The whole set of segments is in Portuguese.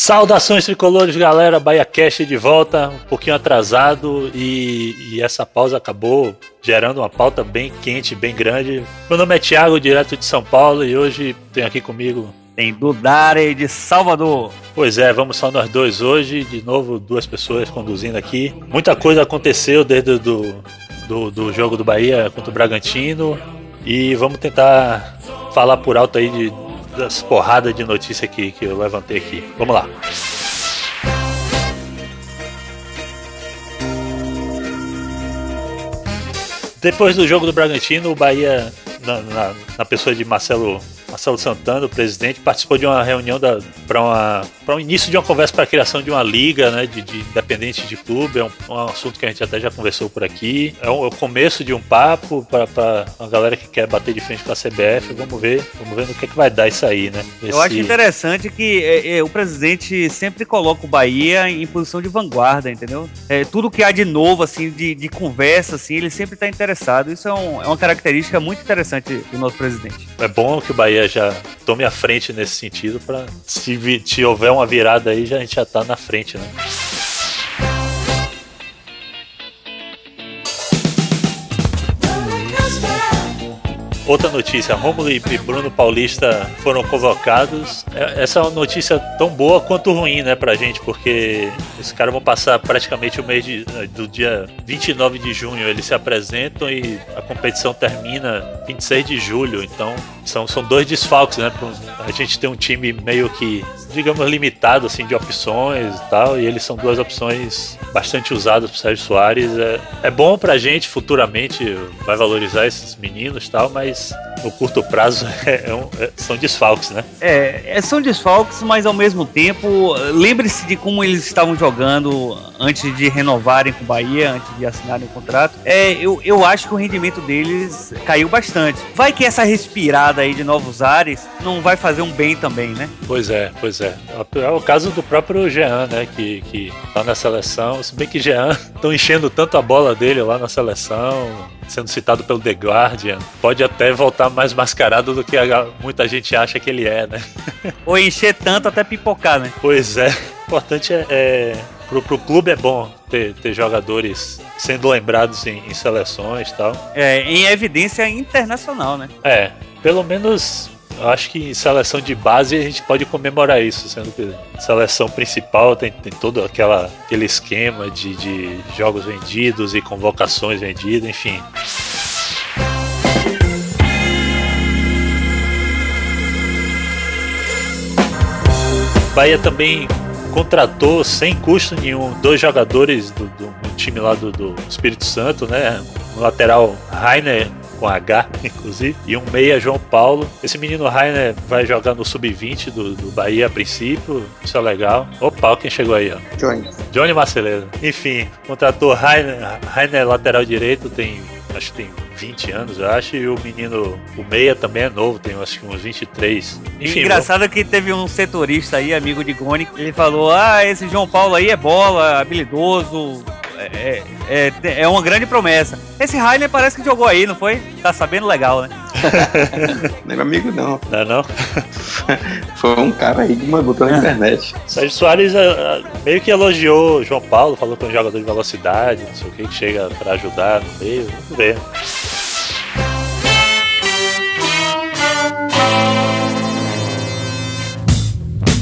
Saudações tricolores, galera. Bahia Cash de volta, um pouquinho atrasado e, e, essa pausa acabou gerando uma pauta bem quente, bem grande. Meu nome é Thiago, direto de São Paulo, e hoje tenho aqui comigo. Tem Dudare de Salvador. Pois é, vamos só nós dois hoje, de novo, duas pessoas conduzindo aqui. Muita coisa aconteceu desde do, do, do jogo do Bahia contra o Bragantino e vamos tentar falar por alto aí de das porradas de notícia que, que eu levantei aqui. Vamos lá. Depois do jogo do Bragantino, o Bahia, na, na, na pessoa de Marcelo Marcelo Santana, o presidente, participou de uma reunião para um início de uma conversa para a criação de uma liga né, de, de independentes de clube. É um, um, assunto que a gente até já conversou por aqui. É, um, é o começo de um papo para a galera que quer bater de frente com a CBF. Vamos ver, vamos ver no que, é que vai dar isso aí, né? Esse... Eu acho interessante que é, é, o presidente sempre coloca o Bahia em posição de vanguarda, entendeu? É, tudo que há de novo, assim, de, de conversa, assim, ele sempre está interessado. Isso é, um, é uma característica muito interessante do nosso presidente. É bom que o Bahia já tome a frente nesse sentido para se, se houver uma virada aí, já, a gente já tá na frente, né? Outra notícia, Romulo e Bruno Paulista foram convocados. É, essa é uma notícia tão boa quanto ruim, né, pra gente, porque esses caras vão passar praticamente o mês de, do dia 29 de junho. Eles se apresentam e a competição termina 26 de julho. Então são, são dois desfalques, né? A gente tem um time meio que digamos, limitado assim, de opções e tal, e eles são duas opções bastante usadas por Sérgio Soares. É, é bom pra gente futuramente, vai valorizar esses meninos e tal, mas no curto prazo é, é um, é, são desfalques, né? É, é, são desfalques, mas ao mesmo tempo, lembre-se de como eles estavam jogando antes de renovarem com o Bahia, antes de assinarem o contrato. É, eu, eu acho que o rendimento deles caiu bastante. Vai que essa respirada aí de novos ares não vai fazer um bem também, né? Pois é, pois Pois é. É o caso do próprio Jean, né? Que, que tá na seleção. Se bem que Jean estão enchendo tanto a bola dele lá na seleção, sendo citado pelo The Guardian. Pode até voltar mais mascarado do que a, muita gente acha que ele é, né? Ou encher tanto até pipocar, né? Pois é. O importante é. é pro, pro clube é bom ter, ter jogadores sendo lembrados em, em seleções e tal. É, em evidência internacional, né? É. Pelo menos eu acho que em seleção de base a gente pode comemorar isso, sendo que seleção principal tem, tem todo aquela, aquele esquema de, de jogos vendidos e convocações vendidas, enfim. Bahia também contratou sem custo nenhum dois jogadores do, do, do time lá do, do, Espírito Santo, né? O lateral Rainer com H, inclusive, e um meia João Paulo. Esse menino Rainer vai jogar no sub-20 do, do Bahia a princípio, isso é legal. Opa, quem chegou aí, ó? Johnny. Johnny Marceleiro. Enfim, contratou Rainer, Rainer lateral direito, tem acho que tem 20 anos, eu acho, e o menino, o Meia também é novo, tem acho que uns 23. Enfim, Engraçado vamos... que teve um setorista aí, amigo de Goni, ele falou: Ah, esse João Paulo aí é bola, habilidoso, é, é, é, é uma grande promessa. Esse Rainer parece que jogou aí, não foi? Tá sabendo legal, né? não é meu amigo, não. Não é não? Foi um cara aí que mandou pela internet. Sérgio Soares uh, meio que elogiou João Paulo, falou que é um jogador de velocidade, não sei o que, que chega para ajudar no meio. Vamos ver.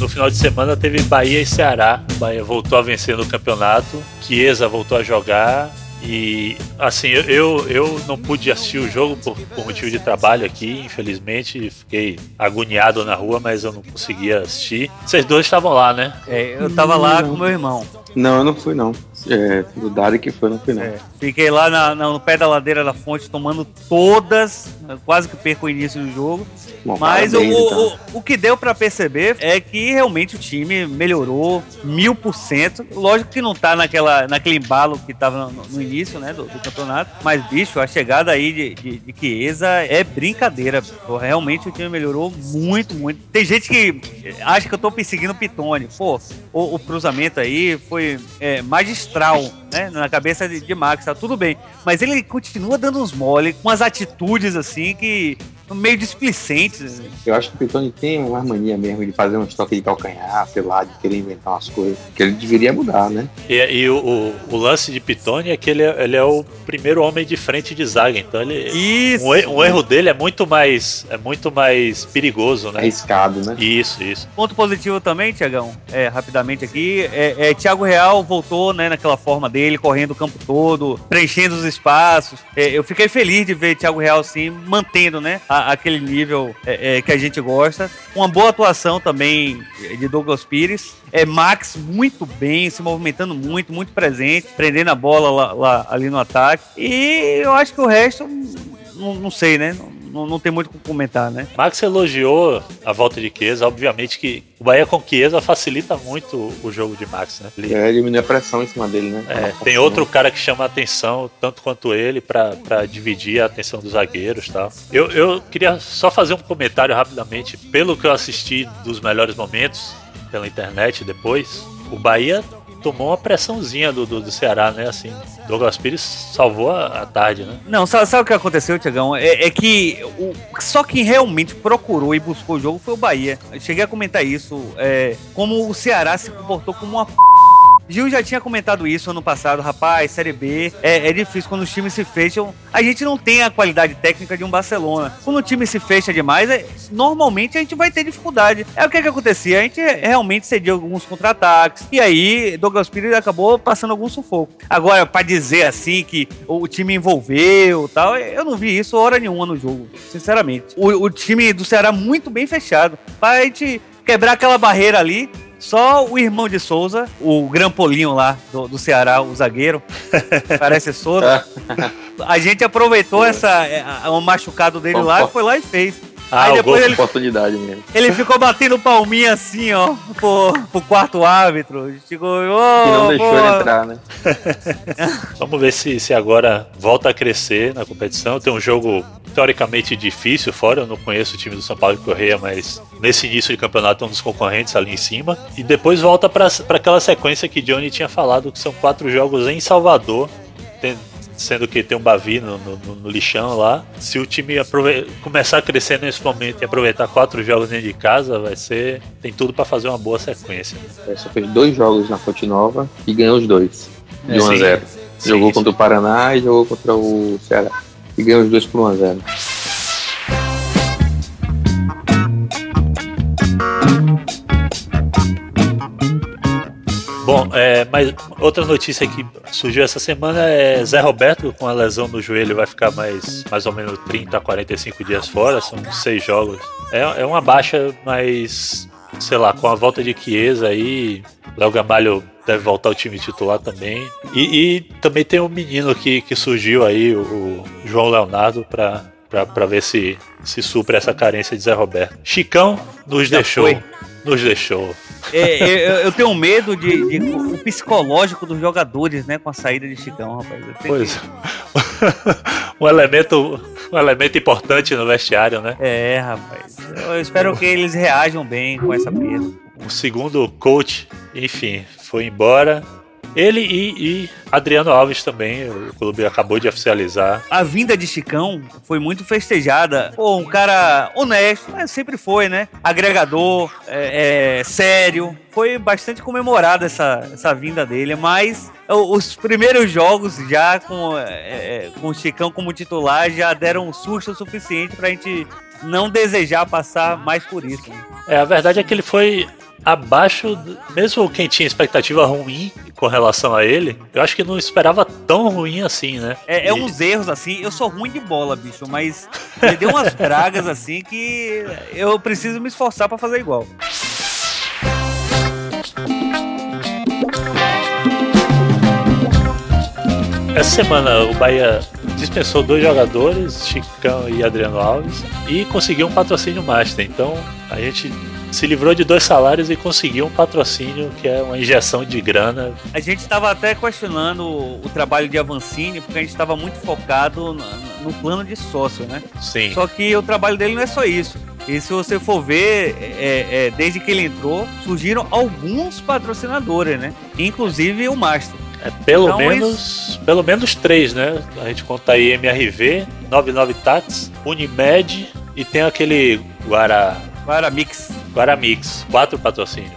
No final de semana teve Bahia e Ceará. Bahia voltou a vencer no campeonato. Chiesa voltou a jogar. E assim, eu, eu não pude assistir o jogo por, por, motivo de trabalho aqui, infelizmente. Fiquei agoniado na rua, mas eu não conseguia assistir. Vocês dois estavam lá, né? É, eu tava lá com meu irmão. Não, eu não fui não. É, do Dari que foi no final. É, fiquei lá na, na, no pé da ladeira da fonte tomando todas, quase que perco o início do jogo. Bom, Mas parabéns, o, então. o, o, que deu para perceber é que realmente o time melhorou mil por cento. Lógico que não tá naquela, naquele embalo que tava no, no início né, do, do, campeonato. Mas, bicho, a chegada aí de, de, de Chiesa é brincadeira. Pô, realmente o time melhorou muito, muito. Tem gente que acha que eu tô perseguindo o Pitone. Pô, o, o cruzamento aí foi é, magistral né? Na cabeça de, de Max, tá tudo bem. Mas ele continua dando uns mole, com as atitudes assim que meio displicentes. Eu acho que o Pitoni tem uma mania mesmo de fazer um estoque de calcanhar, sei lá, de querer inventar umas coisas. Que ele deveria mudar, né? E, e o, o, o, lance de Pitoni é que ele é, ele é o primeiro homem de frente de zaga, então ele. Isso! Um, um erro dele é muito mais. É muito mais perigoso, né? Arriscado, né? Isso, isso. Ponto positivo também, Tiagão, é, rapidamente aqui, é, é Thiago Real voltou, né, naquela forma dele, correndo o campo todo, preenchendo os espaços. É, eu fiquei feliz de ver Thiago Real, sim, mantendo, né, a, aquele nível é, é, que a gente gosta. Uma boa atuação também de Douglas Pires. É, Max muito bem, se movimentando muito, muito presente, prendendo a bola lá, lá ali no ataque. E eu acho que o resto, não, não sei, né? Não, não, não tem muito o que comentar, né? Max elogiou a volta de Chiesa, obviamente que o Bahia com Chiesa facilita muito o jogo de Max, né? Ele é, diminui a pressão em cima dele, né? É, tem outro cara que chama a atenção, tanto quanto ele, para dividir a atenção dos zagueiros e tal. Eu, eu queria só fazer um comentário rapidamente, pelo que eu assisti dos melhores momentos pela internet depois, o Bahia tomou uma pressãozinha do, do, do, Ceará, né? Assim, Douglas Pires salvou a, a tarde, né? Não, sabe, sabe, o que aconteceu, Tiagão? É, é, que o, só quem realmente procurou e buscou o jogo foi o Bahia. Eu cheguei a comentar isso. É, como o Ceará se comportou como uma Gil já tinha comentado isso ano passado, rapaz, Série B é, é, difícil quando os times se fecham. A gente não tem a qualidade técnica de um Barcelona. Quando o time se fecha demais, é, normalmente a gente vai ter dificuldade. É o que, que acontecia, a gente realmente cedia alguns contra-ataques. E aí, Douglas Pires acabou passando algum sufoco. Agora, para dizer assim que o time envolveu tal, eu não vi isso hora nenhuma no jogo, sinceramente. O, o time do Ceará muito bem fechado. Pra gente quebrar aquela barreira ali, só o irmão de Souza, o grampolinho lá do, do Ceará, o zagueiro, parece Souza. A gente aproveitou essa, o machucado dele lá, foi lá e fez. Ah, Aí depois ele, oportunidade mesmo. Ele ficou batendo palminha assim, ó, pro, pro quarto árbitro. Ficou, oh, não deixou ele entrar, né? Vamos ver se, se agora volta a crescer na competição. Tem um jogo teoricamente difícil fora. Eu não conheço o time do São Paulo de Correia, mas nesse início de campeonato é um dos concorrentes ali em cima. E depois volta para aquela sequência que Johnny tinha falado, que são quatro jogos em Salvador. Tem, sendo que tem um Bavi no, no, no lixão lá. Se o time começar a crescer nesse momento e aproveitar quatro jogos dentro de casa, vai ser. Tem tudo para fazer uma boa sequência. É, só fez dois jogos na Fonte Nova e ganhou os dois. De 1 a 0 Jogou sim. contra o Paraná e jogou contra o Ceará. E ganhou os dois por 1 a 0 Bom, é, mas outra notícia que surgiu essa semana é Zé Roberto com a lesão no joelho vai ficar mais, mais ou menos 30 a 45 dias fora, são seis jogos. É, é uma baixa, mas sei lá, com a volta de Chiesa aí, Léo Gamalho deve voltar ao time titular também. E, e, também tem um menino que, que surgiu aí, o, o João Leonardo, para para ver se se supre essa carência de Zé Roberto. Chicão nos Já deixou. Foi. Nos deixou. É, eu, eu, tenho medo de, de, o psicológico dos jogadores, né, com a saída de Chicão, rapaz. Pois. Um elemento, um elemento importante no vestiário, né? É, rapaz. Eu espero que eles reajam bem com essa perda. O segundo coach, enfim, foi embora. Ele e, e, Adriano Alves também, o clube acabou de oficializar. A vinda de Chicão foi muito festejada. Pô, um cara honesto, mas sempre foi, né? Agregador, é, é, sério. Foi bastante comemorada essa, essa vinda dele, mas os primeiros jogos já com, é, é, com o Chicão como titular já deram um susto suficiente pra gente não desejar passar mais por isso. Né? É, a verdade é que ele foi abaixo, mesmo quem tinha expectativa ruim com relação a ele, eu acho que não esperava tão ruim assim, né? É, é uns erros assim, eu sou ruim de bola, bicho, mas ele deu umas dragas assim que eu preciso me esforçar para fazer igual. Essa semana o Bahia dispensou dois jogadores, Chicão e Adriano Alves, e conseguiu um patrocínio master. Então a gente se livrou de dois salários e conseguiu um patrocínio que é uma injeção de grana. A gente estava até questionando o trabalho de Avancini, porque a gente estava muito focado no plano de sócio, né? Sim. Só que o trabalho dele não é só isso. E se você for ver, é, é, desde que ele entrou, surgiram alguns patrocinadores, né? Inclusive o Master. É, pelo então, menos isso... pelo menos três, né? A gente conta aí MRV, 99 Tats, Unimed E tem aquele Guara... Guaramix. Guaramix, quatro patrocínios.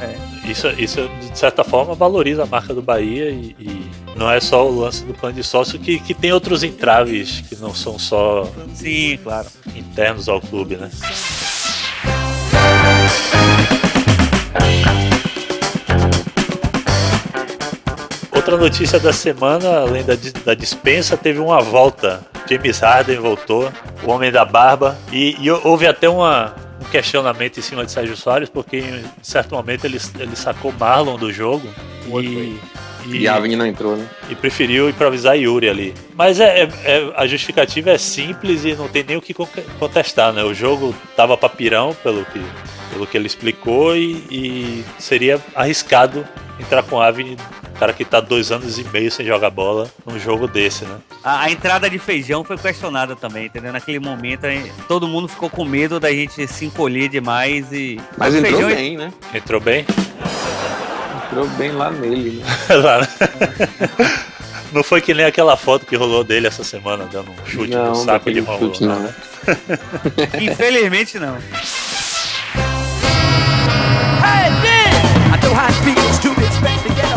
É. Isso, isso, de certa forma, valoriza a marca do Bahia e, e não é só o lance do plano de sócio que, que tem outros entraves que não são só Sim, claro. internos ao clube, né? Outra notícia da semana, além da, da dispensa, teve uma volta. James Harden voltou, o homem da barba, e, e houve até uma, um questionamento em cima de Sérgio Soares, porque em certo momento ele, ele sacou Marlon do jogo e, e, e Avni não entrou, né? E preferiu improvisar Yuri ali. Mas é, é, é, a justificativa é simples e não tem nem o que contestar, né? O jogo tava pra pirão, pelo que, pelo que ele explicou, e, e seria arriscado entrar com Avni cara que tá dois anos e meio sem jogar bola num jogo desse, né? A, a entrada de feijão foi questionada também, entendeu? Naquele momento gente, todo mundo ficou com medo da gente se encolher demais e. Mas entrou feijão... bem, né? Entrou bem? Entrou bem lá nele, né? lá, né? Não foi que nem aquela foto que rolou dele essa semana, dando um chute não, no saco de rolou. Chute, não. Né? Infelizmente não.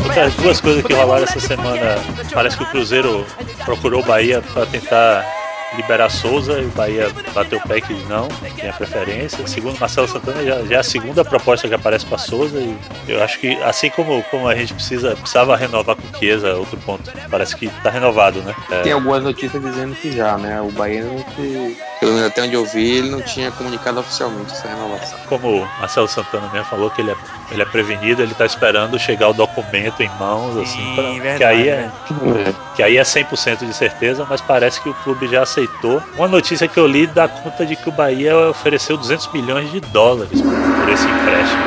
Outras duas coisas que rolaram essa semana. Parece que o Cruzeiro procurou o Bahia para tentar liberar Souza e o Bahia bateu o pé que não, tem a preferência. Segundo Marcelo Santana, já, já é a segunda proposta que aparece para Souza e eu acho que assim como, como a gente precisa, precisava renovar com Chiesa, outro ponto, parece que está renovado, né? É... Tem algumas notícias dizendo que já, né? O Bahia não se... Pelo menos até onde eu vi, ele não tinha comunicado oficialmente essa renovação. Como o Marcelo Santana mesmo falou que ele é, ele é prevenido, ele está esperando chegar o documento em mãos, assim, pra, verdade, que aí é, é. que aí é 100% de certeza, mas parece que o clube já aceitou. Uma notícia que eu li dá conta de que o Bahia ofereceu 200 milhões de dólares por esse empréstimo.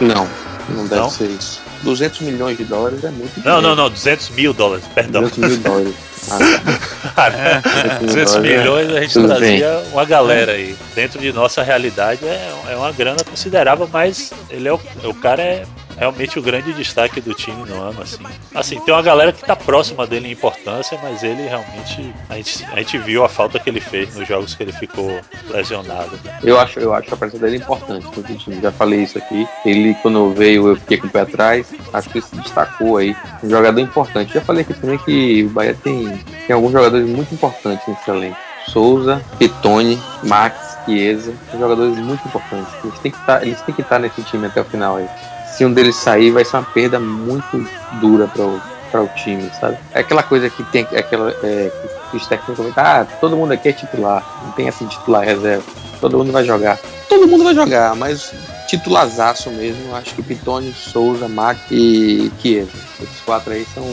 Não, não deve não? ser isso. 200 milhões de dólares é muito Não, dinheiro. não, não, 200 mil dólares, perdão. 200 mil dólares. Ah, tá. 200 milhões a gente trazia bem. uma galera aí. Dentro de nossa realidade é, é uma grana considerável, mas ele é o, o cara é realmente o grande destaque do time no ano, assim. Assim, tem uma galera que tá próxima dele em importância, mas ele realmente. A gente, a gente viu a falta que ele fez nos jogos que ele ficou lesionado. Eu acho, eu acho a presença dele importante no time. Já falei isso aqui. Ele, quando veio, eu fiquei com o pé atrás. Acho que se destacou aí. Um jogador importante. Já falei aqui também que o Bahia tem, tem alguns jogadores muito importantes nesse elenco. Souza, Pitone, Max, Chiesa, jogadores muito importantes. Eles têm que estar, tá, eles têm que estar tá nesse time até o final aí se um deles sair, vai ser uma perda muito dura para o, para o time, sabe? É aquela coisa que tem aquela é, que os técnicos comentam, ah, todo mundo aqui é titular, não tem essa titular reserva, todo mundo vai jogar. Todo mundo vai jogar, mas titularzaço mesmo, acho que Pitone, Souza, Mac e Chiesa. Esses quatro aí são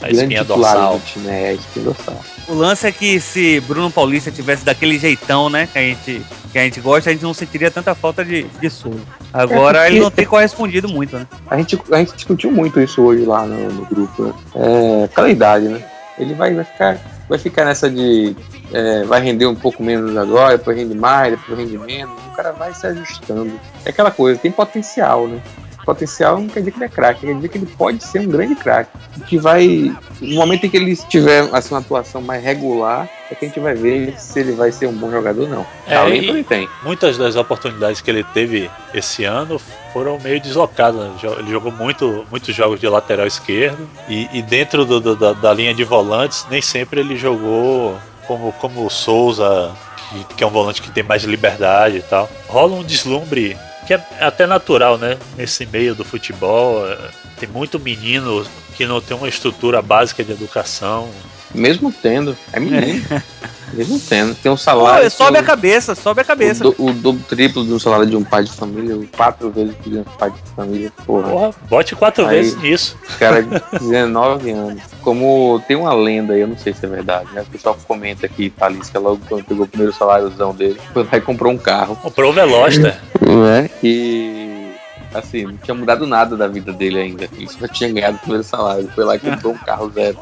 a grandes titulares dorsal. do time, é a espinha dorsal. O lance é que se Bruno Paulista tivesse daquele jeitão, né, que a gente, que a gente gosta, a gente não sentiria tanta falta de, de Souza. Agora é ele não tem correspondido muito, né? A gente, a gente discutiu muito isso hoje lá no, no grupo, né? É, aquela idade, né? Ele vai, vai, ficar, vai ficar nessa de. É, vai render um pouco menos agora, depois rende mais, depois rende menos. O cara vai se ajustando. É aquela coisa, tem potencial, né? Potencial não quer dizer que ele é craque, quer dizer que ele pode ser um grande craque. Que vai. No momento em que ele tiver assim, uma atuação mais regular, é que a gente vai ver se ele vai ser um bom jogador ou não. É, Talento ele tem. Muitas das oportunidades que ele teve esse ano foram meio deslocadas. Né? Ele jogou muito, muitos jogos de lateral esquerdo e, e dentro do, do, da, da linha de volantes, nem sempre ele jogou como, como o Souza, que, que, é um volante que tem mais liberdade e tal. Rola um deslumbre que é até natural, né? Nesse meio do futebol, é, tem muito menino que não tem uma estrutura básica de educação. Mesmo tendo, é menino. É. Mesmo tendo, tem um salário. Pô, sobe a cabeça, sobe a cabeça. O, do, o triplo do salário de um pai de família, quatro vezes que de um pai de família, porra. porra bote quatro aí, vezes nisso. Cara, 19 anos. Como tem uma lenda aí, eu não sei se é verdade, né? O pessoal comenta aqui, Thalys, logo quando pegou o primeiro saláriozão dele, foi lá e comprou um carro. Comprou o Veloster. né? E assim, não tinha mudado nada da vida dele ainda. Ele só tinha ganhado o primeiro salário. Foi lá e comprou um carro zero.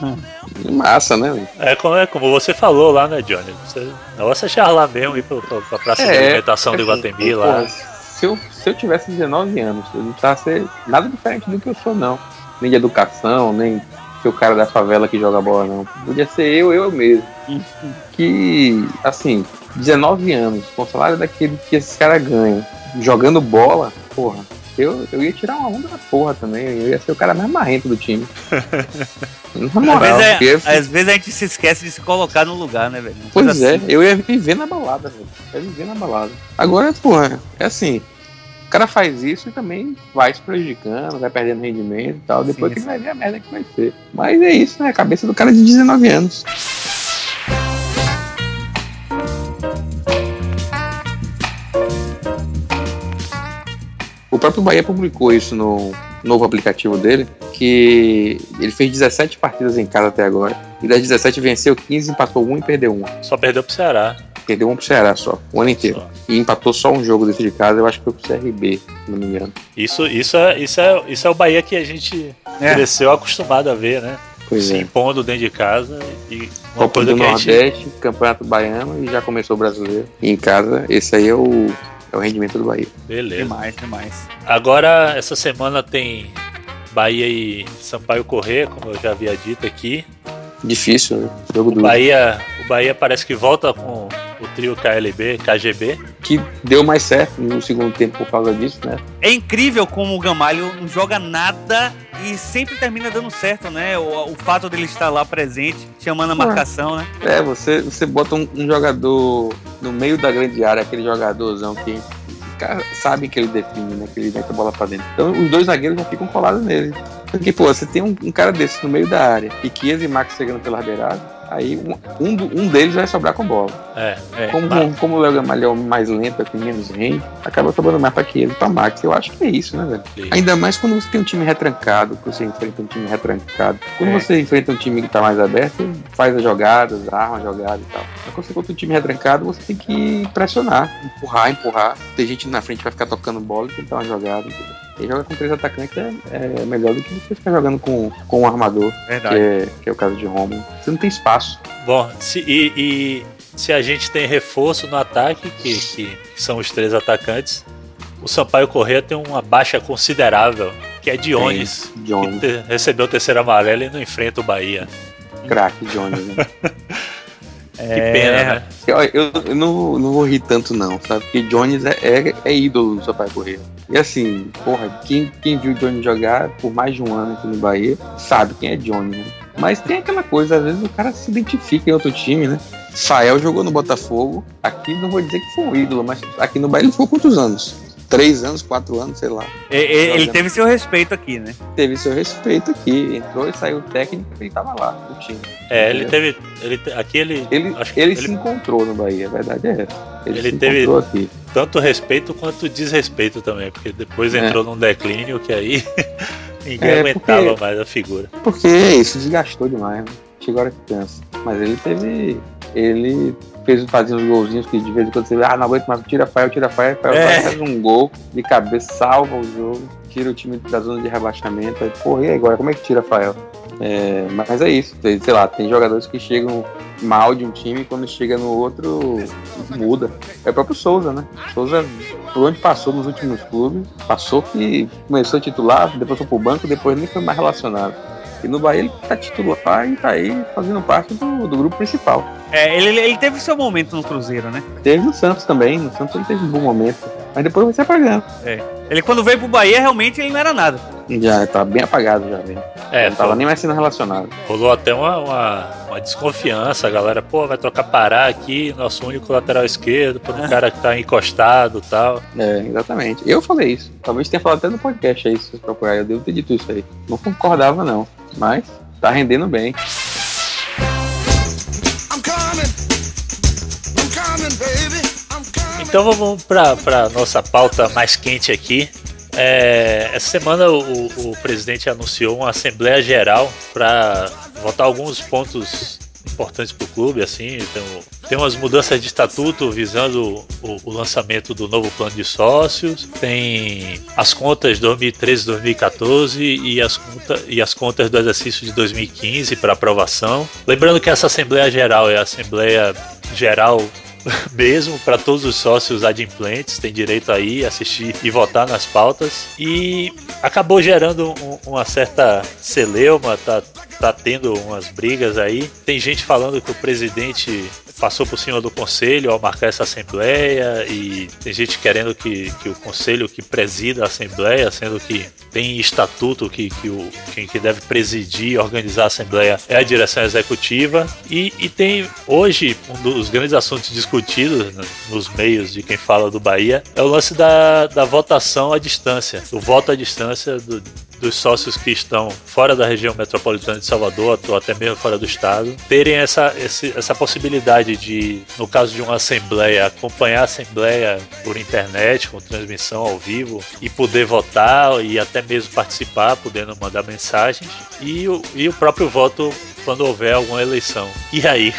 Massa, né? É como, é como você falou lá, né, Johnny? Você, negócio é charlar mesmo ir pra, pra, pra praça é, de alimentação assim, do Iguatemi lá. se, eu, se eu tivesse 19 anos, eu não tá ser nada diferente do que eu sou, não. Nem de educação, nem ser o cara da favela que joga bola, não. Podia ser eu, eu mesmo. que, assim, 19 anos, com o salário daquele que esses caras ganham, jogando bola, porra, eu, eu ia tirar uma onda da porra também. Eu ia ser o cara mais marrento do time. Na moral, às, vezes é, às vezes a gente se esquece de se colocar no lugar, né, velho? Pois assim. é, eu ia viver na balada, velho. Eu ia viver na balada. Agora, porra, é assim. O cara faz isso e também vai se prejudicando, vai perdendo rendimento e tal. Depois sim, que vai ver a merda que vai ser. Mas é isso, né? A cabeça do cara de 19 anos. O próprio Bahia publicou isso no novo aplicativo dele, que ele fez 17 partidas em casa até agora. E das 17 venceu 15, empatou 1 e perdeu 1. Só perdeu pro Ceará. Perdeu um pro Ceará só, o ano inteiro. Só. E empatou só um jogo dentro de casa, eu acho que foi pro CRB, se não me engano. Isso, isso, é, isso, é, isso é o Bahia que a gente é. cresceu acostumado a ver, né? Pois se é. impondo dentro de casa e uma Copa coisa do que Nordeste, gente... Campeonato Baiano e já começou o brasileiro. E em casa, esse aí é o é o rendimento do Bahia. Beleza. Demais, demais. Agora, essa semana tem Bahia e Sampaio Correr, como eu já havia dito aqui. Difícil, né? Jogo do Bahia, o Bahia parece que volta com o trio KLB, KGB. Que deu mais certo no segundo tempo por causa disso, né? É incrível como o Gamalho não joga nada e sempre termina dando certo, né? O, o fato dele estar lá presente, chamando a marcação, né? É, você, você bota um, um jogador no meio da grande área, aquele jogadorzão que sabe que ele define, né? Que ele mete a bola pra dentro. Então os dois zagueiros já ficam colados nele. Porque, pô, você tem um, um cara desse no meio da área e Chiesa e Max chegando pela beirada, aí um, um, deles vai sobrar com bola. É, é. Como, como o Léo Gamalhão é mais lento, tem menos range, acaba sobrando mais pra Chiesa e pra Max. Eu acho que é isso, né, velho? Sim. Ainda mais quando você tem um time retrancado, que você enfrenta um time retrancado. Quando é. você enfrenta um time que tá mais aberto, faz as jogadas, arma a jogada e tal. Mas quando você encontra um time retrancado, você tem que pressionar, empurrar, empurrar. Tem gente na frente que vai ficar tocando bola e tentar uma jogada, entendeu? E jogar com três atacantes é, é, melhor do que você ficar jogando com, com um armador, Verdade. Que, é, que é o caso de Romulo. Você não tem espaço. Bom, se, e, e se a gente tem reforço no ataque, que, que são os três atacantes, o Sampaio Corrêa tem uma baixa considerável, que é Dionis, que te, recebeu o terceiro amarelo e não enfrenta o Bahia. Craque Dionis, né? Que é... pena, né? Eu, eu, não, não vou rir tanto, não, sabe? Porque Jones é, é, é ídolo do Sampaio Correia. E assim, porra, quem, quem viu Johnny jogar por mais de um ano aqui no Bahia sabe quem é Johnny, né? Mas tem aquela coisa, às vezes o cara se identifica em outro time, né? Fael jogou no Botafogo. Aqui não vou dizer que foi um ídolo, mas aqui no Bahia ele ficou quantos anos? Três anos, quatro anos, sei lá. Ele, ele teve seu respeito aqui, né? Teve seu respeito aqui. Entrou e saiu técnico e tava lá no time. É, ele teve. Ele, aqui ele. Ele, ele se encontrou no Bahia, a verdade é essa. Ele, ele teve aqui. tanto respeito quanto desrespeito também, porque depois é. entrou num declínio que aí ninguém é, aguentava porque, mais a figura. Porque isso, desgastou demais, né? Chegou a hora que cansa. Mas ele teve. Ele fez fazer uns golzinhos que de vez em quando você vê, ah, não aguento mais, tira Fael, tira Fael, Fael é. faz um gol de cabeça, salva o jogo, tira o time da zona de rebaixamento. Aí, porra, e agora? Como é que tira Fael? É, mas é isso, sei lá, tem jogadores que chegam mal de um time e quando chega no outro muda. É o próprio Souza, né? Souza, por onde passou nos últimos clubes, passou que começou a titular, depois foi pro banco, depois nem foi mais relacionado. E no Bahia ele tá titular e tá aí fazendo parte do, do grupo principal. É, ele, ele teve seu momento no Cruzeiro, né? Teve no Santos também. No Santos ele teve um bom momento. Mas depois vai se apagando. É. Ele quando veio pro Bahia, realmente ele não era nada. Já, tá bem apagado já, velho. É, não tava nem mais sendo relacionado. Rolou até uma, uma, uma, desconfiança, a galera, pô, vai trocar Pará aqui, nosso único lateral esquerdo, por um é. cara que tá encostado e tal. É, exatamente. Eu falei isso. Talvez tenha falado até no podcast aí, se vocês procurarem. Eu devo ter dito isso aí. Não concordava, não. Mas tá rendendo bem. Então vamos para nossa pauta mais quente aqui. É, essa semana o, o, presidente anunciou uma Assembleia Geral para votar alguns pontos importantes para o clube. Assim, então, tem umas mudanças de estatuto visando o, o, lançamento do novo plano de sócios, tem as contas 2013-2014 e, as conta, e as contas do exercício de 2015 para aprovação. Lembrando que essa Assembleia Geral é a Assembleia Geral mesmo para todos os sócios adimplentes, tem direito aí assistir e votar nas pautas. E acabou gerando um, uma certa celeuma, tá tá tendo umas brigas aí. Tem gente falando que o presidente passou por cima do conselho ao marcar essa assembleia e tem gente querendo que, que o conselho que presida a assembleia, sendo que tem estatuto que, que o, quem que deve presidir e organizar a assembleia é a direção executiva. E, e tem hoje um dos grandes assuntos discutidos nos meios de quem fala do Bahia é o lance da, da votação à distância, o voto à distância do, dos sócios que estão fora da região metropolitana de Salvador, ou até mesmo fora do estado, terem essa, esse, essa possibilidade de, no caso de uma assembleia, acompanhar a assembleia por internet, com transmissão ao vivo, e poder votar e até mesmo participar, podendo mandar mensagens, e o, e o próprio voto quando houver alguma eleição. E aí?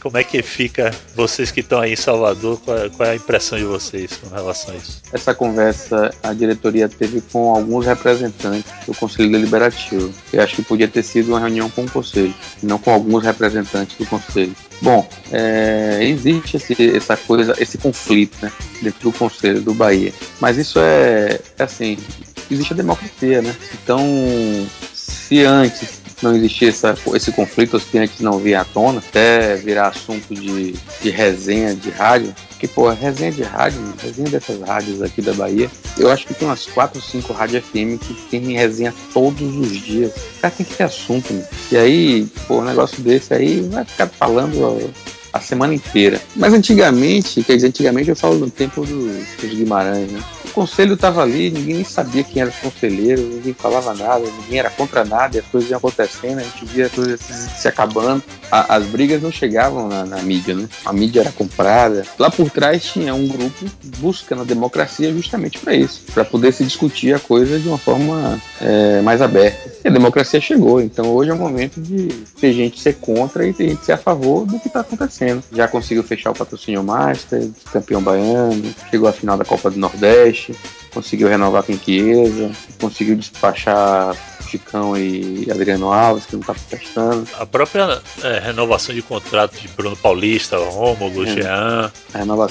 Como é que fica vocês que estão aí em Salvador? Qual é, qual é, a impressão de vocês com relação a isso? Essa conversa a diretoria teve com alguns representantes do Conselho Deliberativo. Eu acho que podia ter sido uma reunião com o Conselho, não com alguns representantes do Conselho. Bom, é, existe esse, essa coisa, esse conflito né, dentro do Conselho do Bahia. Mas isso é, é assim, existe a democracia, né? Então, se antes não existia essa, esse conflito, se antes não via à tona, até virar assunto de, de resenha de rádio, que, pô, resenha de rádio, resenha dessas rádios aqui da Bahia, eu acho que tem umas 4 ou 5 rádios FM que tem resenha todos os dias. O cara tem que ter assunto, né? E aí, pô, um negócio desse aí vai ficar falando a semana inteira. Mas antigamente, quer dizer, antigamente eu falo no tempo do, dos Guimarães, né? O conselho estava ali, ninguém nem sabia quem era os conselheiros, ninguém falava nada, ninguém era contra nada, e as coisas iam acontecendo, a gente via as coisas se, se acabando. A, as brigas não chegavam na, na, mídia, né? A mídia era comprada. Lá por trás tinha um grupo buscando a democracia justamente para isso, para poder se discutir a coisa de uma forma é, mais aberta. A democracia chegou, então hoje é o momento de ter gente ser contra e ter gente ser a favor do que está acontecendo. Já conseguiu fechar o patrocínio Master, campeão baiano, chegou à final da Copa do Nordeste conseguiu renovar com Chiesa, conseguiu despachar Chicão e Adriano Alves, que não está prestando. A própria é, renovação de contrato de Bruno Paulista, Rômulo, é. Jean,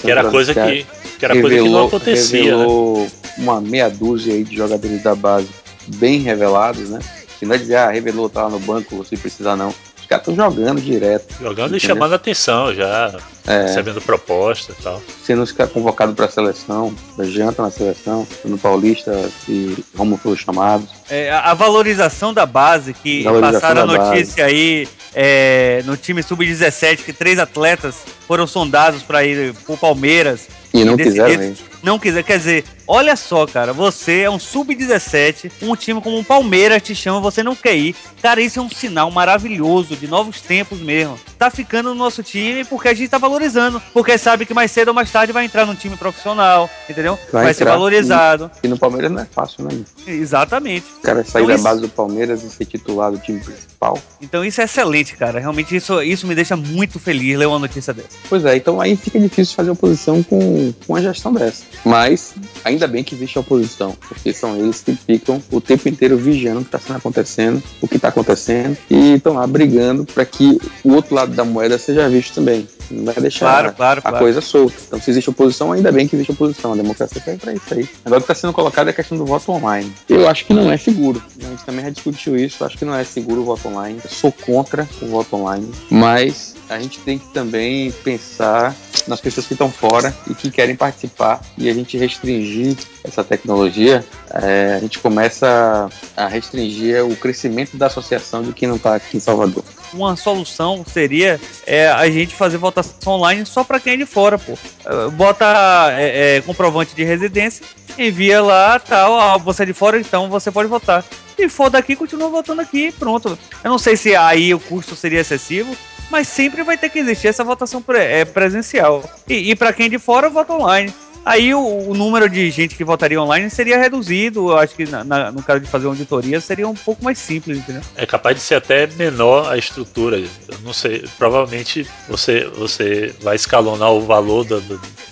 que era coisa que, que, era revelou, coisa que não acontecia. Né? Revelou né? uma meia dúzia aí de jogadores da base bem revelados, né? Se não é dizer, ah, revelou, tá lá no banco, se precisar não. Os caras estão jogando direto. Jogando entendeu? e chamando atenção já é. recebendo proposta e tal. Sendo convocado para a seleção, janta na seleção, no Paulista e Romulo foi chamado. É, a valorização da base, que valorização passaram a notícia base. aí é, no time sub-17 que três atletas foram sondados para ir para o Palmeiras. E não quiseram Não quiser, quer dizer, olha só, cara, você é um sub-17, um time como o Palmeiras te chama, você não quer ir. Cara, isso é um sinal maravilhoso de novos tempos mesmo. Tá ficando no nosso time porque a gente tá valorizando, porque sabe que mais cedo ou mais tarde vai entrar num time profissional, entendeu? Vai, vai ser valorizado. E, no Palmeiras não é fácil, né? Exatamente. O cara sair então, da isso... base do Palmeiras e ser titular do time principal. Então isso é excelente, cara. Realmente isso, isso me deixa muito feliz ler uma notícia dessa. Pois é, então aí fica difícil fazer oposição com, com uma gestão dessa. Mas ainda bem que existe a oposição, porque são eles que ficam o tempo inteiro vigiando o que está acontecendo, o que está acontecendo, e estão lá brigando para que o outro lado da moeda seja visto também. Não vai deixar claro, claro, a claro. coisa solta. Então, se existe oposição, ainda bem que existe oposição. A democracia serve para isso aí. Agora, o que está sendo colocado é a questão do voto online. Eu acho que não é seguro. A gente também já discutiu isso. Eu acho que não é seguro o voto online. Eu sou contra o voto online. Mas a gente tem que também pensar nas pessoas que estão fora e que querem participar e a gente restringir essa tecnologia, é, a gente começa a restringir o crescimento da associação de quem não está aqui em Salvador. Uma solução seria é, a gente fazer votação online só para quem é de fora, pô. É, bota é, é, comprovante de residência, envia lá, tal, ah, você é de fora, então você pode votar. E for daqui, continua votando aqui, pronto. Eu não sei se aí o custo seria excessivo, mas sempre vai ter que existir essa votação é, presencial. E, e para quem é de fora, vota online. Aí o, o, número de gente que votaria online seria reduzido. Eu acho que na, na, no caso de fazer uma auditoria seria um pouco mais simples, entendeu? É capaz de ser até menor a estrutura. Eu não sei. Provavelmente você, você vai escalonar o valor da,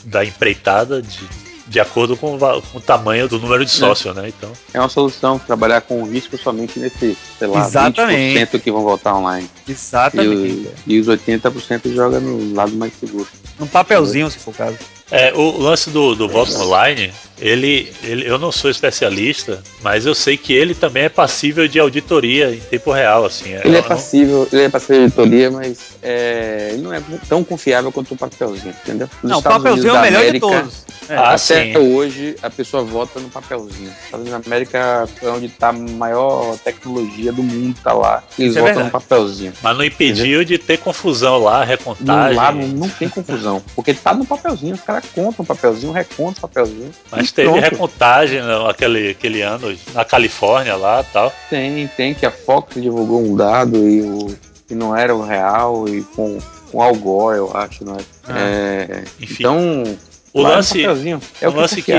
da empreitada de, de acordo com o, com o, tamanho do número de sócio, é. né? Então. É uma solução trabalhar com o risco somente nesse, sei lá, Exatamente. 20% que vão votar online. Exatamente. E, e os 80% joga no lado mais seguro. num papelzinho, se for o caso. É, o lance do, do voto online ele, ele, eu não sou especialista, mas eu sei que ele também é passível de auditoria em tempo real, assim. É, ele é passível, ele é passível de auditoria, mas é, ele não é tão confiável quanto o papelzinho, entendeu? Nos não, o papelzinho é o melhor América, de todos. É. Ah, até sim. hoje a pessoa vota no papelzinho. Estados Unidos da América é onde está a maior tecnologia do mundo, tá lá. Eles Isso votam é no papelzinho. Mas não impediu entendeu? de ter confusão lá, recontagem. Lá não, não tem confusão, porque tá no papelzinho, os caras contam o papelzinho, recontam o papelzinho. Mas teve recontagem aquele, aquele ano na Califórnia lá tal. Tem, tem, que a Fox divulgou um dado e, o, e não era o real e com, com Al Gore, eu acho, não é? Ah, é enfim. Então, o lance, é o, o lance que,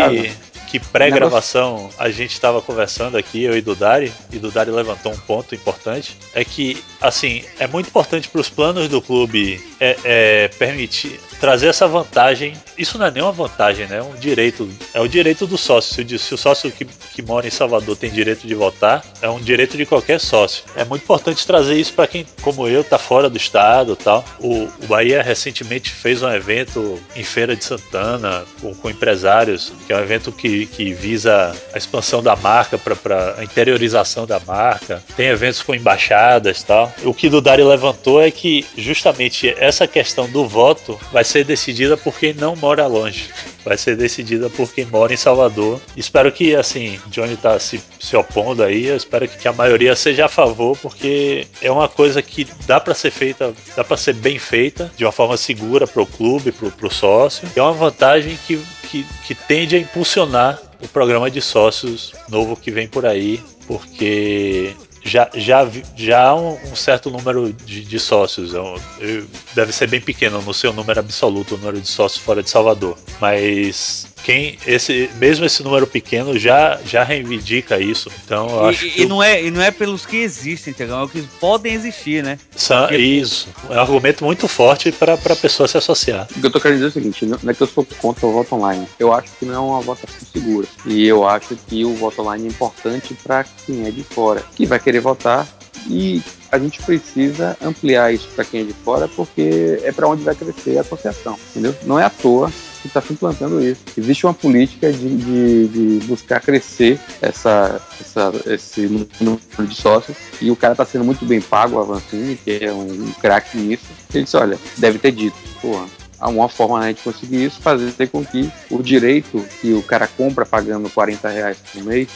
que pré-gravação a gente estava conversando aqui, eu e Dudari, e Dudari levantou um ponto importante, é que, assim, é muito importante para os planos do clube é, é, permitir trazer essa vantagem. Isso não é nenhuma vantagem, né? É um direito. É o direito do sócio. Se o, sócio que, que mora em Salvador tem direito de votar, é um direito de qualquer sócio. É muito importante trazer isso para quem, como eu, tá fora do estado tal. O, o Bahia recentemente fez um evento em Feira de Santana com, com empresários, que é um evento que, que visa a expansão da marca para a interiorização da marca. Tem eventos com embaixadas tal. O que o Dari levantou é que justamente essa questão do voto vai ser decidida por quem não mora longe. Vai ser decidida por quem mora em Salvador. Espero que, assim, Johnny está se, se opondo aí. Eu espero que, a maioria seja a favor, porque é uma coisa que dá para ser feita, dá para ser bem feita, de uma forma segura para o clube, para o sócio. É uma vantagem que, que, que tende a impulsionar o programa de sócios novo que vem por aí, porque já, já, já há um, um certo número de, de sócios. Eu, eu, deve ser bem pequeno, não sei o número absoluto, o número de sócios fora de Salvador. Mas quem esse mesmo esse número pequeno já já reivindica isso. Então eu e, acho e, que não é e não é pelos que existem, entendeu? É o que podem existir, né? Porque... Isso é um argumento muito forte para a pessoa se associar. O que eu tô querendo dizer é o seguinte: não é que eu sou contra o voto online. Eu acho que não é uma votação segura e eu acho que o voto online é importante para quem é de fora, que vai querer votar e a gente precisa ampliar isso para quem é de fora, porque é para onde vai crescer a associação, entendeu? Não é à toa que está se implantando isso. Existe uma política de, de, de buscar crescer essa, essa, esse número de sócios e o cara está sendo muito bem pago, o Avancini, que é um, craque nisso. Ele disse, olha, deve ter dito, porra, há uma forma né, de conseguir isso, fazer com que o direito que o cara compra pagando 40 reais por mês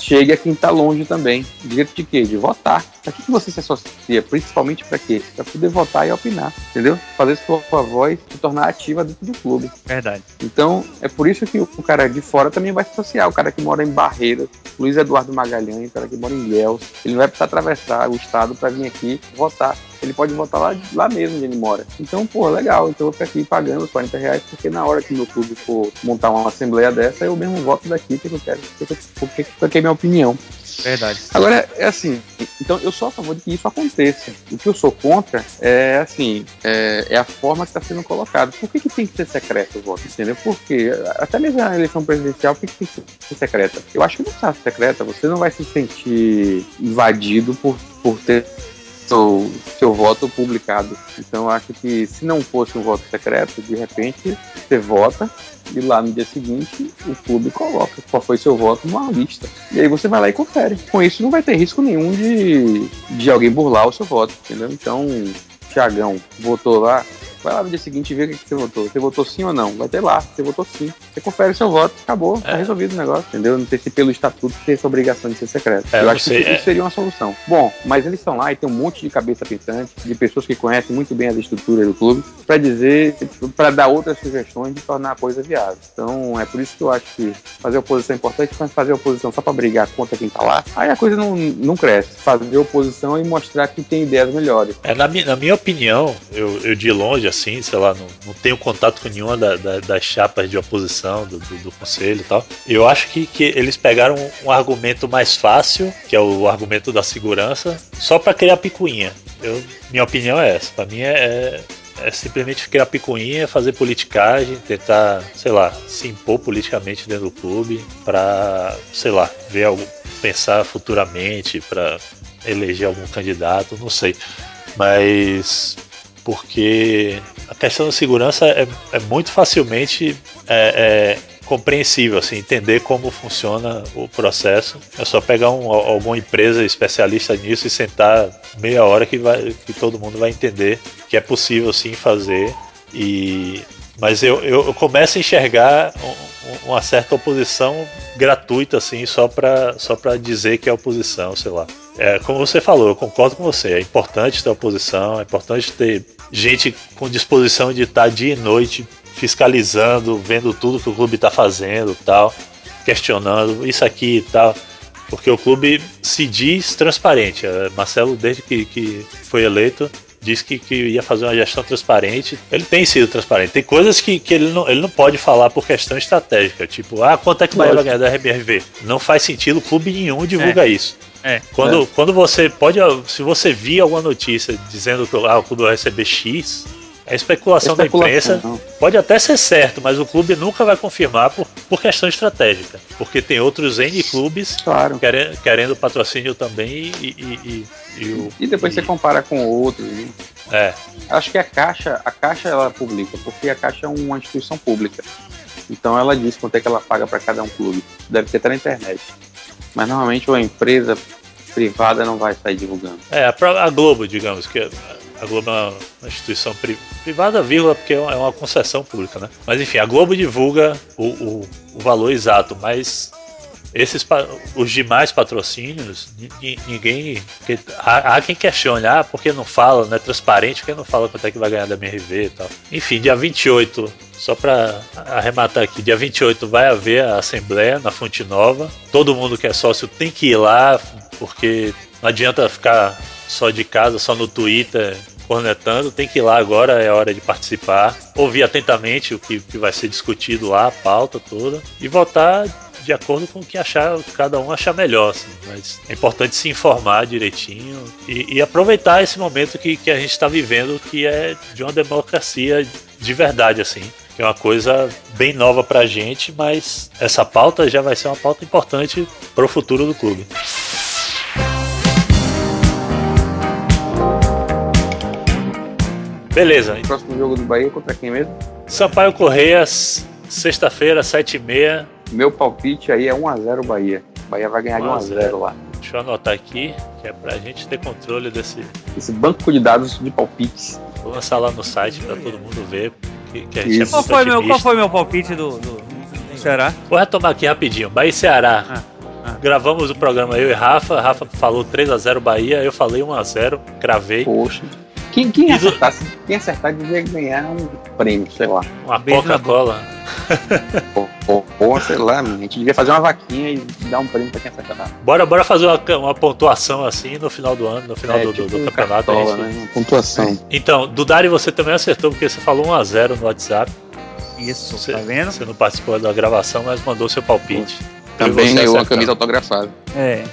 chegue a quem está longe também. Direito de quê? De votar. Para que você se associa? Principalmente para quê? Para poder votar e opinar, entendeu? Fazer sua voz se tornar ativa dentro do clube. Verdade. Então, é por isso que o cara de fora também vai se associar. O cara que mora em Barreiras, Luiz Eduardo Magalhães, o cara que mora em Ilhéus, ele não vai precisar atravessar o estado para vir aqui votar ele pode votar lá, lá mesmo onde ele mora. Então, pô, legal. Então eu vou ficar aqui pagando os 40 reais, porque na hora que meu clube for montar uma assembleia dessa, eu mesmo voto daqui, que eu quero, porque, porque é minha opinião. Verdade. Agora, é assim, então eu sou a favor de que isso aconteça. O que eu sou contra é, assim, é, é a forma que está sendo colocado. Por que, que tem que ser secreto o voto, entendeu? Porque até mesmo a eleição presidencial, por que, que tem que ser secreta? Eu acho que não está secreta, você não vai se sentir invadido por, por ter seu, seu voto publicado. Então, acho que se não fosse um voto secreto, de repente você vota e lá no dia seguinte o clube coloca qual foi seu voto numa lista. E aí você vai lá e confere. Com isso não vai ter risco nenhum de, de alguém burlar o seu voto, entendeu? Então, Tiagão votou lá, Vai lá no dia seguinte e vê o que, você votou. Você votou sim ou não? Vai ter lá. Você votou sim. Você confere seu voto, acabou. Tá é. Tá resolvido o negócio, entendeu? Não sei se pelo estatuto tem essa obrigação de ser secreto. É, eu acho sei, que isso é. seria uma solução. Bom, mas eles estão lá e tem um monte de cabeça pensante, de pessoas que conhecem muito bem as estruturas do clube, para dizer, para dar outras sugestões de tornar a coisa viável. Então, é por isso que eu acho que fazer oposição é importante, mas fazer oposição só para brigar contra quem tá lá, aí a coisa não, não cresce. Fazer oposição e mostrar que tem ideias melhores. É, na, minha, na minha opinião, eu, eu de longe, assim, sei lá, não, não tenho contato com nenhuma da, da, das chapas de oposição do, do, do, conselho e tal. Eu acho que, que eles pegaram um, um argumento mais fácil, que é o argumento da segurança, só para criar picuinha. Eu, minha opinião é essa. Para mim é, é, é simplesmente criar picuinha, fazer politicagem, tentar, sei lá, se impor politicamente dentro do clube para, sei lá, ver algo, pensar futuramente para eleger algum candidato, não sei. Mas porque a questão da segurança é, é muito facilmente é, é, compreensível, assim, entender como funciona o processo. É só pegar um, alguma empresa especialista nisso e sentar meia hora que, vai, que todo mundo vai entender que é possível sim fazer. E, mas eu, eu, começo a enxergar uma certa oposição gratuita, assim, só para só dizer que é oposição, sei lá. É, como você falou, eu concordo com você. É importante ter oposição, é importante ter gente com disposição de estar dia e noite fiscalizando, vendo tudo que o clube está fazendo, tal, questionando isso aqui e tal, porque o clube se diz transparente. É, Marcelo, desde que, que foi eleito, disse que, que ia fazer uma gestão transparente. Ele tem sido transparente. Tem coisas que, que ele, não, ele não pode falar por questão estratégica, tipo, ah, quanto é que o Bahia vai ganhar da RBRV? Não faz sentido, clube nenhum divulga é. isso. É, quando, é. quando você pode, se você vir alguma notícia dizendo que ah, o clube vai receber X, a especulação, especulação da imprensa não. pode até ser certo, mas o clube nunca vai confirmar por, por questão estratégica. Porque tem outros N clubes claro. querendo, querendo patrocínio também e, e, e, e, o, e depois você compara com outros. Né? É. Acho que a Caixa, a Caixa ela publica, porque a Caixa é uma instituição pública. Então ela diz quanto é que ela paga para cada um clube. Deve ter até na internet. Mas normalmente uma empresa privada não vai sair divulgando. É, a, a Globo, digamos, que a Globo é uma instituição privada, vírgula, porque é, é uma concessão pública, né? Mas enfim, a Globo divulga o, o, o valor exato, mas esses os demais patrocínios, ninguém. Há, há quem questione, ah, por que não fala, não é transparente, por que não fala quanto é que vai ganhar da MRV e tal. Enfim, dia 28, só para arrematar aqui, dia 28 vai haver a Assembleia na Fonte Nova. Todo mundo que é sócio tem que ir lá, porque não adianta ficar só de casa, só no Twitter cornetando, tem que ir lá agora, é hora de participar, ouvir atentamente o que, que vai ser discutido lá, a pauta toda, e votar de acordo com o que achar, cada um achar melhor. Assim. Mas é importante se informar direitinho e, e aproveitar esse momento que, que a gente está vivendo, que é de uma democracia de verdade, assim. Que é uma coisa bem nova para a gente, mas essa pauta já vai ser uma pauta importante para o futuro do clube. Beleza. O próximo jogo do Bahia contra quem mesmo? Sampaio Correia, sexta-feira, 7h30. Meu palpite aí é 1x0 Bahia. Bahia vai ganhar de 1x0 lá. Deixa eu anotar aqui, que é pra gente ter controle desse. Esse banco de dados de palpites. Vou lançar lá no site pra todo mundo ver. Que, que a gente é qual, foi meu, qual foi meu palpite do, do, do Ceará? Vou retomar aqui rapidinho. Bahia e Ceará. Ah, ah. Gravamos o programa eu e Rafa. Rafa falou 3x0 Bahia, eu falei 1x0, cravei. Poxa. Quem, quem, acertar, quem acertar devia ganhar um prêmio, sei lá. Uma Coca-Cola. Ou, sei lá, a gente devia fazer uma vaquinha e dar um prêmio pra quem acertar. Bora, bora fazer uma, uma pontuação assim no final do ano, no final é, do, tipo do, do campeonato. Cartola, gente... né? Uma pontuação. Então, Dudari, você também acertou, porque você falou 1x0 no WhatsApp. Isso, você, tá vendo? Você não participou da gravação, mas mandou seu palpite. Também ganhou uma camisa autografada. É.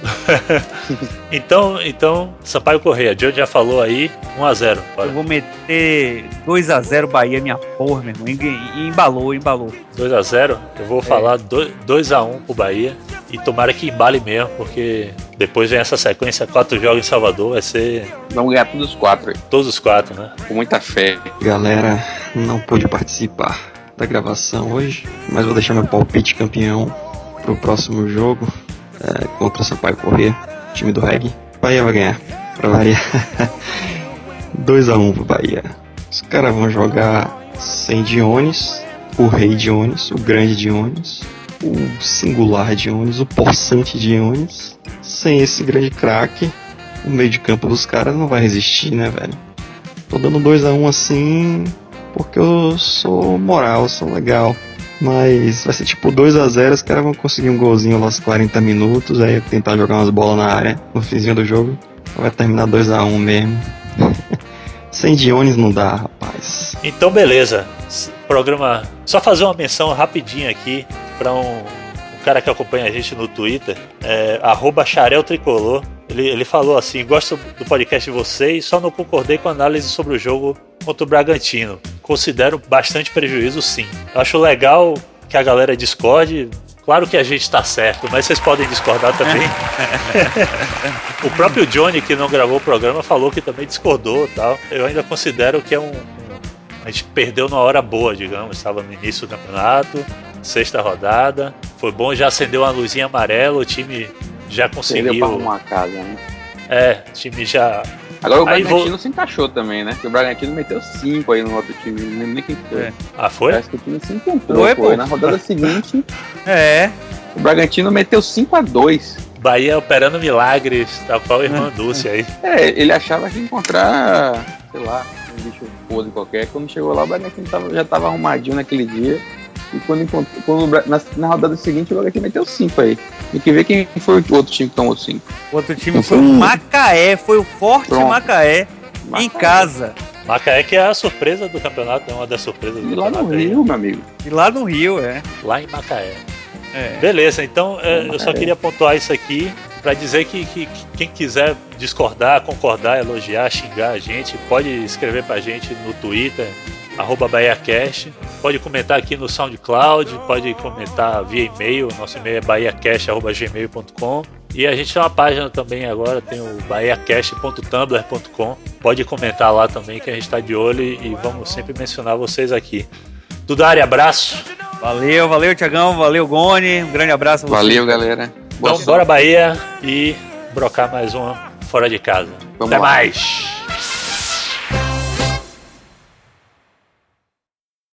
então, então, Sampaio Correia, John já falou aí, 1x0. Eu vou meter 2x0 Bahia, minha porra, meu irmão. E embalou, embalou. 2x0? Eu vou é. falar 2x1 pro Bahia. E tomara que embale mesmo, porque depois vem essa sequência, quatro jogos em Salvador, vai ser. Vamos ganhar todos os quatro aí. Todos os quatro, né? Com muita fé. Galera, não pude participar da gravação hoje, mas vou deixar meu palpite campeão pro próximo jogo é, contra Sampaio Corrêa, time do Reg. Bahia vai ganhar, pra variar. 2x1 um pro Bahia. Os caras vão jogar sem Dionis, o rei Dionis, o grande Dionis, o singular Dionis, o possante Dionis. Sem esse grande craque, o meio de campo dos caras não vai resistir, né, velho? Tô dando 2x1 um assim porque eu sou moral, sou legal. Mas vai ser tipo 2 a 0 os caras vão conseguir um golzinho aos 40 minutos, aí tentar jogar umas bolas na área no finzinho do jogo. Vai terminar 2 a 1 mesmo. Sem Dionis não dá, rapaz. Então beleza. Programa. Só fazer uma menção rapidinho aqui para um, um, cara que acompanha a gente no Twitter, é, Tricolor. Ele, ele falou assim: gosto do podcast de vocês, só não concordei com a análise sobre o jogo contra o Bragantino. Considero bastante prejuízo, sim. Eu acho legal que a galera discorde, Claro que a gente está certo, mas vocês podem discordar também. o próprio Johnny, que não gravou o programa, falou que também discordou tal. Eu ainda considero que é um. A gente perdeu na hora boa, digamos. Estava no início do campeonato, sexta rodada. Foi bom, já acendeu uma luzinha amarela, o time já conseguiu. Perdeu para arrumar a casa, né? É, o time já Agora o Bragantino vou... se encaixou também, né? Porque o Bragantino meteu 5 aí no outro time, não lembro nem quem foi. É. Ah, foi? Parece que o time se encontrou, foi, pô. Na rodada seguinte. É. O Bragantino meteu 5 a 2 Bahia operando milagres, tá qual irmã Dulce aí. É, ele achava que ia encontrar, sei lá, um bicho podre qualquer. Quando chegou lá, o Bragantino tava, já tava arrumadinho naquele dia. E quando, quando na, na rodada seguinte, o Bragantino meteu 5 aí. Tem que ver quem foi o outro time que tomou 5. O outro time foi o Macaé, foi o forte Macaé, Macaé, em casa. Macaé que é a surpresa do campeonato, é uma das surpresas do e lá no Rio, meu amigo. E lá no Rio, é. Lá em Macaé. É. Beleza, então é, eu só queria pontuar isso aqui para dizer que, que, que, quem quiser discordar, concordar, elogiar, xingar a gente, pode escrever pra gente no Twitter, arroba BahiaCast. Pode comentar aqui no SoundCloud, pode comentar via e-mail, nosso e-mail é bahiacast.gmail.com. E a gente tem uma página também agora, tem o bahiacast.tumblr.com. Pode comentar lá também que a gente está de olho e vamos sempre mencionar vocês aqui. Dudari, abraço. Valeu, valeu, Tiagão, valeu, Goni. Um grande abraço a vocês. Valeu, galera. Boa então, bora Bahia e brocar mais uma fora de casa. Vamos Até lá. mais.